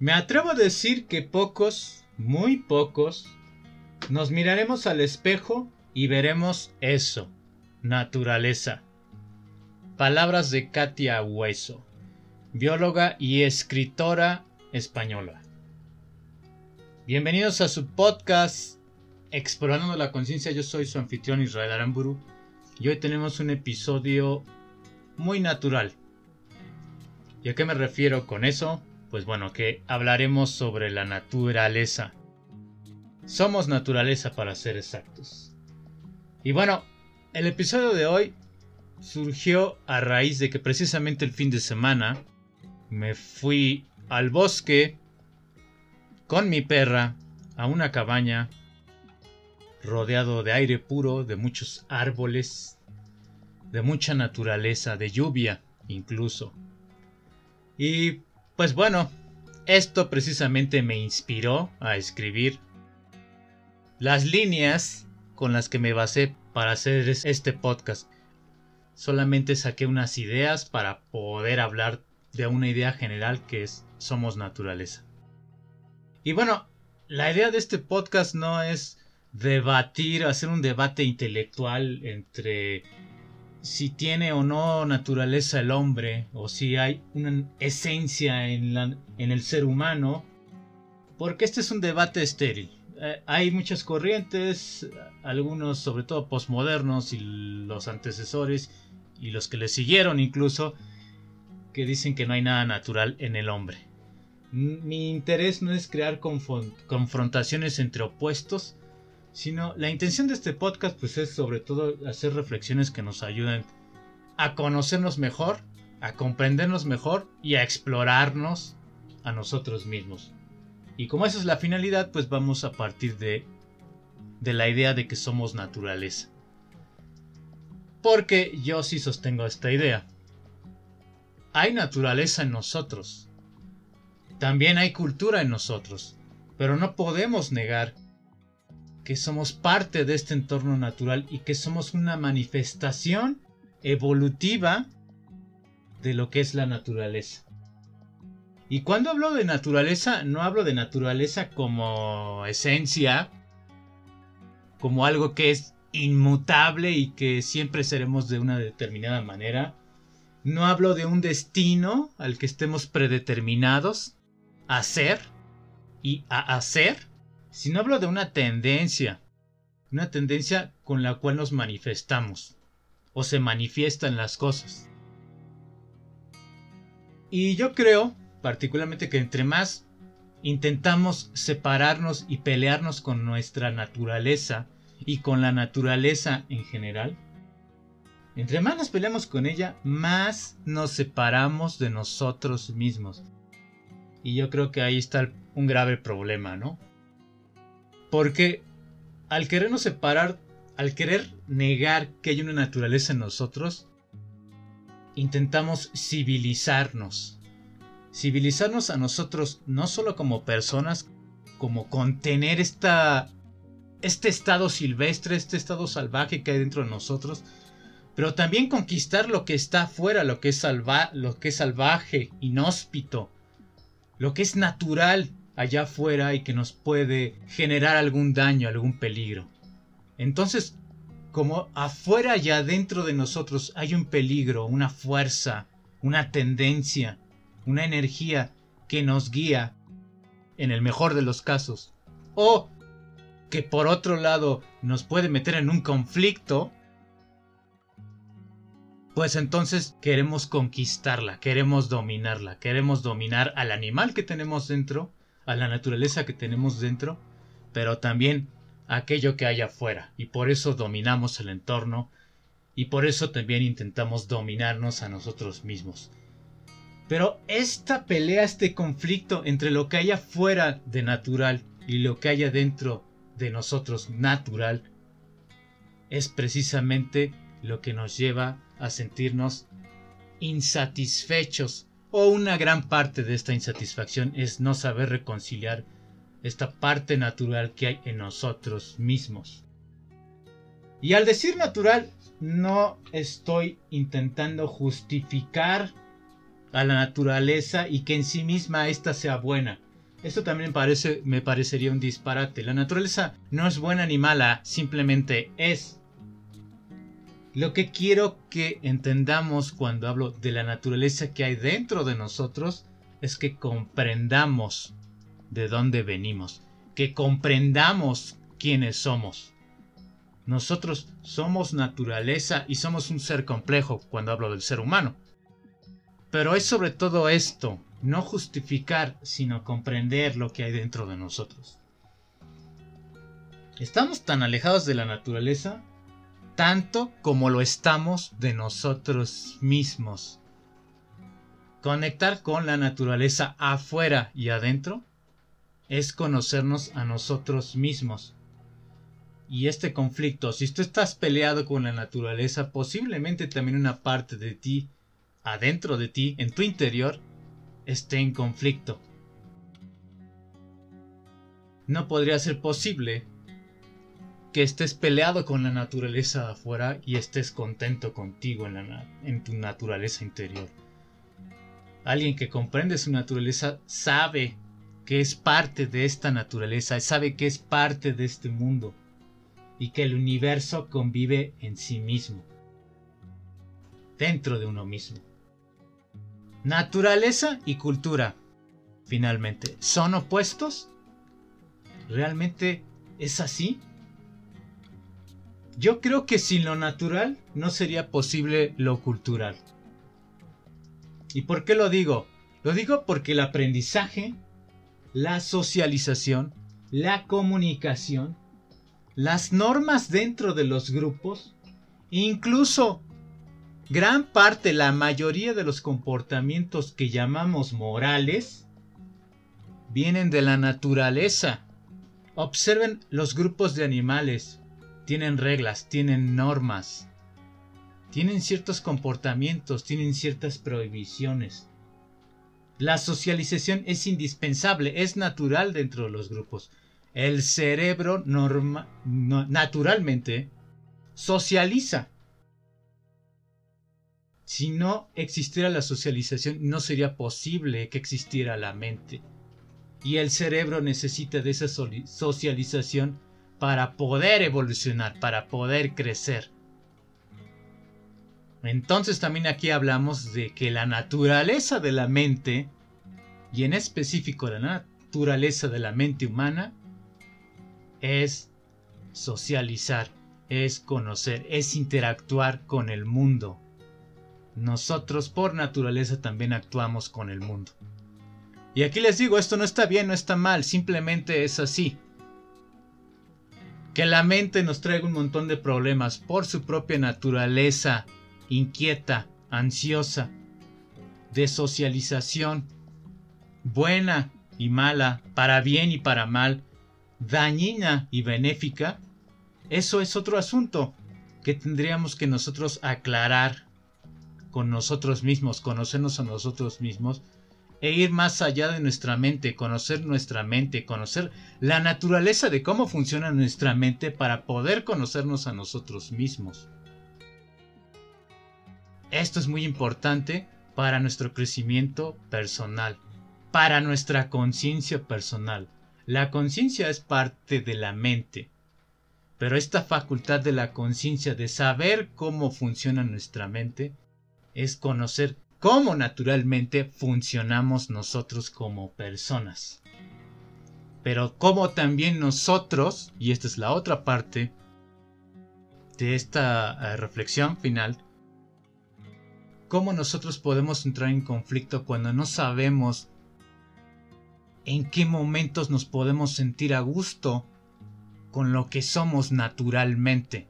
Me atrevo a decir que pocos, muy pocos, nos miraremos al espejo y veremos eso, naturaleza. Palabras de Katia Hueso, bióloga y escritora española. Bienvenidos a su podcast Explorando la Conciencia. Yo soy su anfitrión Israel Aramburu y hoy tenemos un episodio muy natural. ¿Y a qué me refiero con eso? Pues bueno, que hablaremos sobre la naturaleza. Somos naturaleza para ser exactos. Y bueno, el episodio de hoy surgió a raíz de que precisamente el fin de semana me fui al bosque con mi perra a una cabaña rodeado de aire puro, de muchos árboles, de mucha naturaleza, de lluvia incluso. Y pues bueno, esto precisamente me inspiró a escribir las líneas con las que me basé para hacer este podcast. Solamente saqué unas ideas para poder hablar de una idea general que es somos naturaleza. Y bueno, la idea de este podcast no es debatir, hacer un debate intelectual entre si tiene o no naturaleza el hombre o si hay una esencia en, el ser humano, porque este es un debate estéril. Eh, hay muchas corrientes, algunos sobre todo postmodernos y los antecesores y los que le siguieron incluso, que dicen que no hay nada natural en el hombre. Mi interés no es crear confrontaciones entre opuestos, sino la intención de este podcast pues es sobre todo hacer reflexiones que nos ayuden a conocernos mejor, a comprendernos mejor y a explorarnos a nosotros mismos. Y como esa es la finalidad, pues vamos a partir de, de la idea de que somos naturaleza. Porque yo sí sostengo esta idea. Hay naturaleza en nosotros. También hay cultura en nosotros. Pero no podemos negar que somos parte de este entorno natural y que somos una manifestación evolutiva de lo que es la naturaleza. Y cuando hablo de naturaleza, no hablo de naturaleza como esencia, como algo que es inmutable y que siempre seremos de una determinada manera. No hablo de un destino al que estemos predeterminados a ser y a hacer, sino hablo de una tendencia, una tendencia con la cual nos manifestamos o se manifiestan las cosas. Y yo creo, particularmente, que entre más intentamos separarnos y pelearnos con nuestra naturaleza y con la naturaleza en general, entre más nos peleamos con ella, más nos separamos de nosotros mismos. Y yo creo que ahí está un grave problema, ¿no? Porque al querernos separar, al querer negar que hay una naturaleza en nosotros, intentamos civilizarnos. Civilizarnos a nosotros no solo como personas, como contener esta, este estado silvestre, este estado salvaje que hay dentro de nosotros, pero también conquistar lo que está afuera, lo que es, salva, lo que es salvaje, inhóspito, lo que es natural, allá afuera y que nos puede generar algún daño, algún peligro. Entonces, como afuera y adentro de nosotros hay un peligro, una fuerza, una tendencia, una energía que nos guía, en el mejor de los casos, o que por otro lado nos puede meter en un conflicto, pues entonces queremos conquistarla, queremos dominarla, queremos dominar al animal que tenemos dentro a la naturaleza que tenemos dentro, pero también aquello que hay afuera. Y por eso dominamos el entorno y por eso también intentamos dominarnos a nosotros mismos. Pero esta pelea, este conflicto entre lo que hay afuera de natural y lo que hay adentro de nosotros natural, es precisamente lo que nos lleva a sentirnos insatisfechos o una gran parte de esta insatisfacción es no saber reconciliar esta parte natural que hay en nosotros mismos. Y al decir natural, no estoy intentando justificar a la naturaleza y que en sí misma ésta sea buena. esto también parece, me parecería un disparate. La naturaleza no es buena ni mala, simplemente es. Lo que quiero que entendamos cuando hablo de la naturaleza que hay dentro de nosotros es que comprendamos de dónde venimos, que comprendamos quiénes somos. Nosotros somos naturaleza y somos un ser complejo cuando hablo del ser humano. Pero es sobre todo esto, no justificar, sino comprender lo que hay dentro de nosotros. Estamos tan alejados de la naturaleza, tanto como lo estamos de nosotros mismos. Conectar con la naturaleza afuera y adentro es conocernos a nosotros mismos. Y este conflicto, si tú estás peleado con la naturaleza, posiblemente también una parte de ti, adentro de ti, en tu interior, esté en conflicto. No podría ser posible que estés peleado con la naturaleza afuera y estés contento contigo en, en tu naturaleza interior. Alguien que comprende su naturaleza sabe que es parte de esta naturaleza, sabe que es parte de este mundo y que el universo convive en sí mismo, dentro de uno mismo. Naturaleza y cultura, finalmente, ¿son opuestos? ¿Realmente es así? Yo creo que sin lo natural no sería posible lo cultural. ¿Y por qué lo digo? Lo digo porque el aprendizaje, la socialización, la comunicación, las normas dentro de los grupos, incluso gran parte, la mayoría de los comportamientos que llamamos morales, vienen de la naturaleza. Observen los grupos de animales. Tienen reglas, tienen normas tienen ciertos comportamientos, tienen ciertas prohibiciones. La socialización es indispensable, es natural dentro de los grupos. El cerebro naturalmente socializa. Si no existiera la socialización, no sería posible que existiera la mente. Y el cerebro necesita de esa socialización para poder evolucionar, para poder crecer. Entonces también aquí hablamos de que la naturaleza de la mente, y en específico la naturaleza de la mente humana, es socializar, es conocer, es interactuar con el mundo. Nosotros por naturaleza también actuamos con el mundo. Y aquí les digo, esto no está bien, no está mal, simplemente es así. Que la mente nos traiga un montón de problemas por su propia naturaleza inquieta, ansiosa, de socialización, buena y mala, para bien y para mal, dañina y benéfica, eso es otro asunto que tendríamos que nosotros aclarar con nosotros mismos, conocernos a nosotros mismos e ir más allá de nuestra mente, conocer nuestra mente, conocer la naturaleza de cómo funciona nuestra mente para poder conocernos a nosotros mismos. Esto es muy importante para nuestro crecimiento personal, para nuestra conciencia personal. La conciencia es parte de la mente, pero esta facultad de la conciencia de saber cómo funciona nuestra mente es conocer cómo naturalmente funcionamos nosotros como personas. Pero cómo también nosotros, y esta es la otra parte de esta eh, reflexión final, cómo nosotros podemos entrar en conflicto cuando no sabemos en qué momentos nos podemos sentir a gusto con lo que somos naturalmente.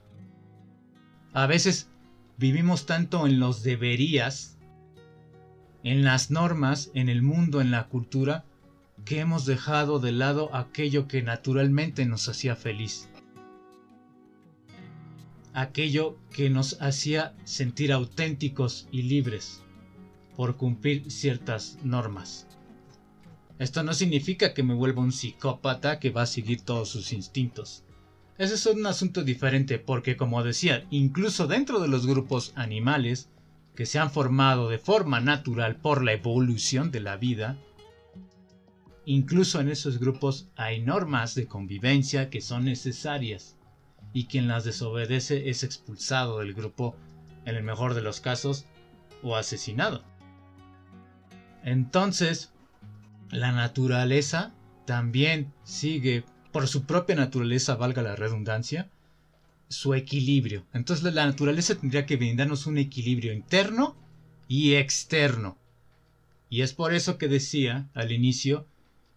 A veces vivimos tanto en los deberías, en las normas, en el mundo, en la cultura, que hemos dejado de lado aquello que naturalmente nos hacía feliz aquello que nos hacía sentir auténticos y libres por cumplir ciertas normas. Esto no significa que me vuelva un psicópata que va a seguir todos sus instintos. Ese es un asunto diferente porque, como decía, incluso dentro de los grupos animales que se han formado de forma natural por la evolución de la vida, incluso en esos grupos hay normas de convivencia que son necesarias y quien las desobedece es expulsado del grupo en el mejor de los casos o asesinado. Entonces, la naturaleza también sigue, por su propia naturaleza, valga la redundancia, su equilibrio. Entonces la naturaleza tendría que brindarnos un equilibrio interno y externo. Y es por eso que decía al inicio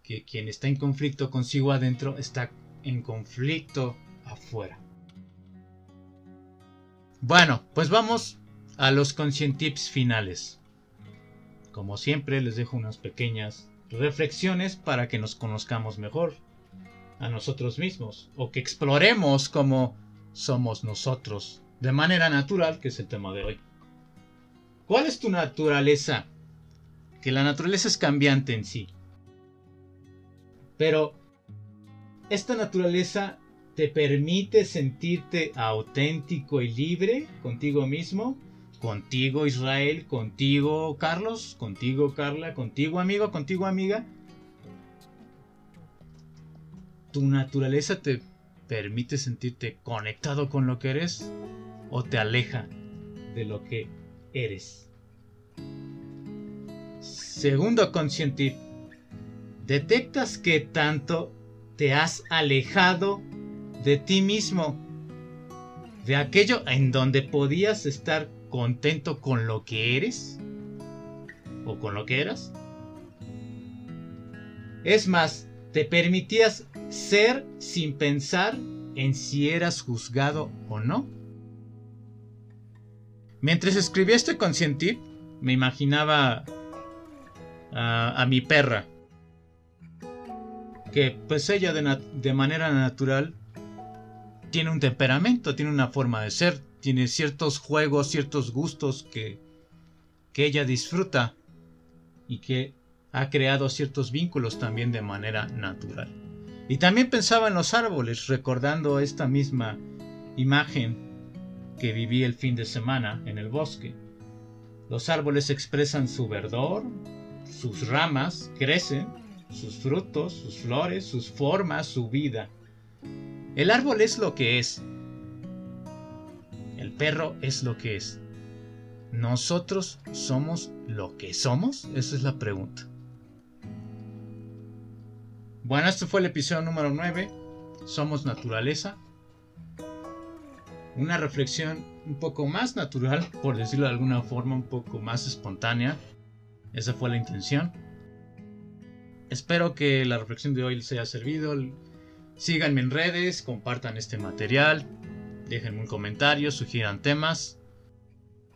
que quien está en conflicto consigo adentro está en conflicto afuera. Bueno, pues vamos a los conscientips finales. Como siempre les dejo unas pequeñas reflexiones para que nos conozcamos mejor a nosotros mismos o que exploremos cómo somos nosotros de manera natural, que es el tema de hoy. ¿Cuál es tu naturaleza? Que la naturaleza es cambiante en sí. Pero esta naturaleza te permite sentirte auténtico y libre contigo mismo, contigo Israel, contigo Carlos, contigo Carla, contigo amigo, contigo amiga. Tu naturaleza te permite sentirte conectado con lo que eres o te aleja de lo que eres. Segundo consciente, detectas que tanto te has alejado de ti mismo, de aquello en donde podías estar contento con lo que eres o con lo que eras. Es más, te permitías ser sin pensar en si eras juzgado o no. Mientras escribía este consciente, me imaginaba a, a mi perra, que pues ella de, de manera natural tiene un temperamento, tiene una forma de ser, tiene ciertos juegos, ciertos gustos que, que ella disfruta y que ha creado ciertos vínculos también de manera natural. Y también pensaba en los árboles, recordando esta misma imagen que viví el fin de semana en el bosque. Los árboles expresan su verdor, sus ramas crecen, sus frutos, sus flores, sus formas, su vida. El árbol es lo que es. El perro es lo que es. ¿Nosotros somos lo que somos? Esa es la pregunta. Bueno, este fue el episodio número 9. Somos naturaleza. Una reflexión un poco más natural, por decirlo de alguna forma, un poco más espontánea. Esa fue la intención. Espero que la reflexión de hoy les haya servido. Síganme en redes, compartan este material, déjenme un comentario, sugieran temas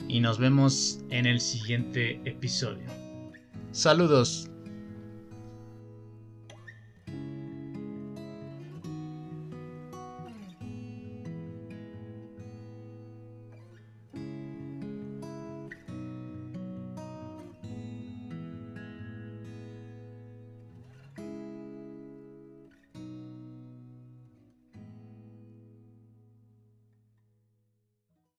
y nos vemos en el siguiente episodio. Saludos.